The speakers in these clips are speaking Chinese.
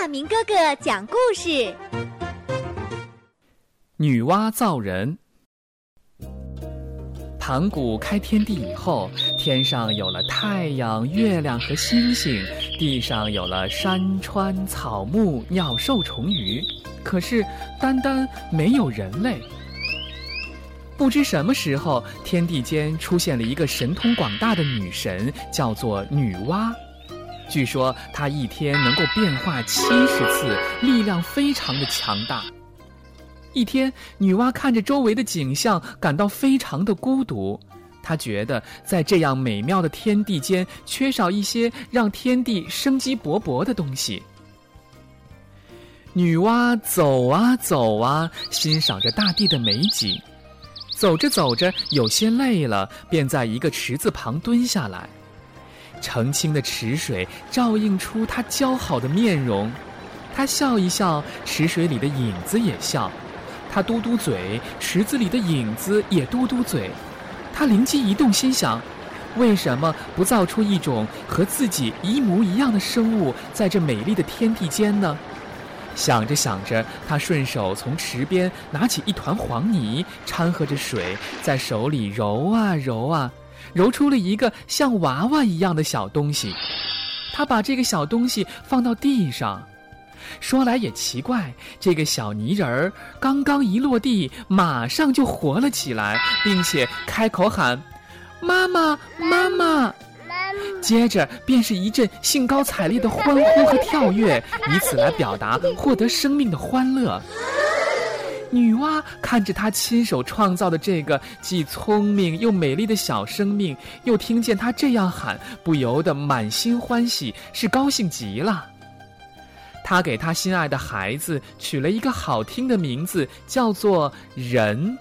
大明哥哥讲故事。女娲造人。盘古开天地以后，天上有了太阳、月亮和星星，地上有了山川、草木、鸟兽虫鱼，可是单单没有人类。不知什么时候，天地间出现了一个神通广大的女神，叫做女娲。据说她一天能够变化七十次，力量非常的强大。一天，女娲看着周围的景象，感到非常的孤独。她觉得在这样美妙的天地间，缺少一些让天地生机勃勃的东西。女娲走啊走啊，欣赏着大地的美景。走着走着，有些累了，便在一个池子旁蹲下来。澄清的池水照映出她姣好的面容，她笑一笑，池水里的影子也笑。他嘟嘟嘴，池子里的影子也嘟嘟嘴。他灵机一动，心想：为什么不造出一种和自己一模一样的生物，在这美丽的天地间呢？想着想着，他顺手从池边拿起一团黄泥，掺和着水，在手里揉啊揉啊，揉出了一个像娃娃一样的小东西。他把这个小东西放到地上。说来也奇怪，这个小泥人儿刚刚一落地，马上就活了起来，并且开口喊：“妈妈，妈妈！”接着便是一阵兴高采烈的欢呼和跳跃，以此来表达获得生命的欢乐。女娲看着她亲手创造的这个既聪明又美丽的小生命，又听见她这样喊，不由得满心欢喜，是高兴极了。他给他心爱的孩子取了一个好听的名字，叫做“人”。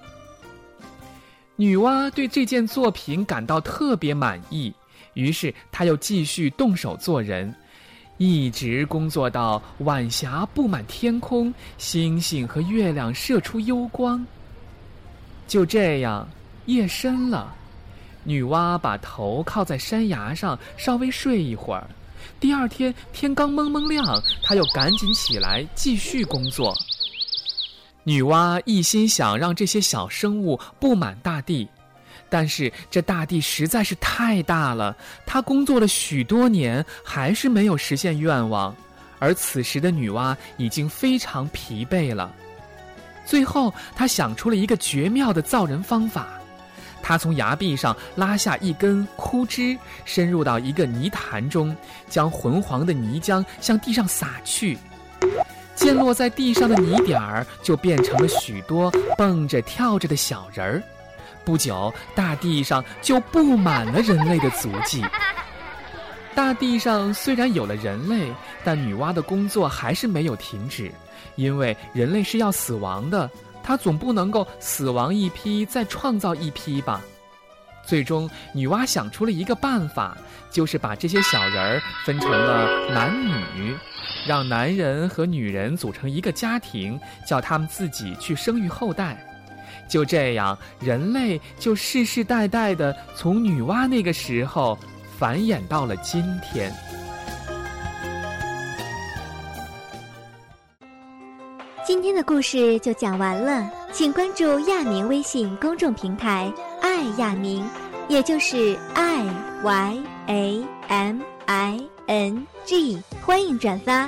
女娲对这件作品感到特别满意，于是她又继续动手做人，一直工作到晚霞布满天空，星星和月亮射出幽光。就这样，夜深了，女娲把头靠在山崖上，稍微睡一会儿。第二天天刚蒙蒙亮，她又赶紧起来继续工作。女娲一心想让这些小生物布满大地，但是这大地实在是太大了，他工作了许多年，还是没有实现愿望。而此时的女娲已经非常疲惫了。最后，她想出了一个绝妙的造人方法。他从崖壁上拉下一根枯枝，深入到一个泥潭中，将浑黄的泥浆向地上撒去，溅落在地上的泥点儿就变成了许多蹦着跳着的小人儿。不久，大地上就布满了人类的足迹。大地上虽然有了人类，但女娲的工作还是没有停止，因为人类是要死亡的。她总不能够死亡一批再创造一批吧？最终，女娲想出了一个办法，就是把这些小人儿分成了男女，让男人和女人组成一个家庭，叫他们自己去生育后代。就这样，人类就世世代代的从女娲那个时候繁衍到了今天。今天的故事就讲完了，请关注亚明微信公众平台“爱亚明”，也就是 “i y a m i n g”，欢迎转发。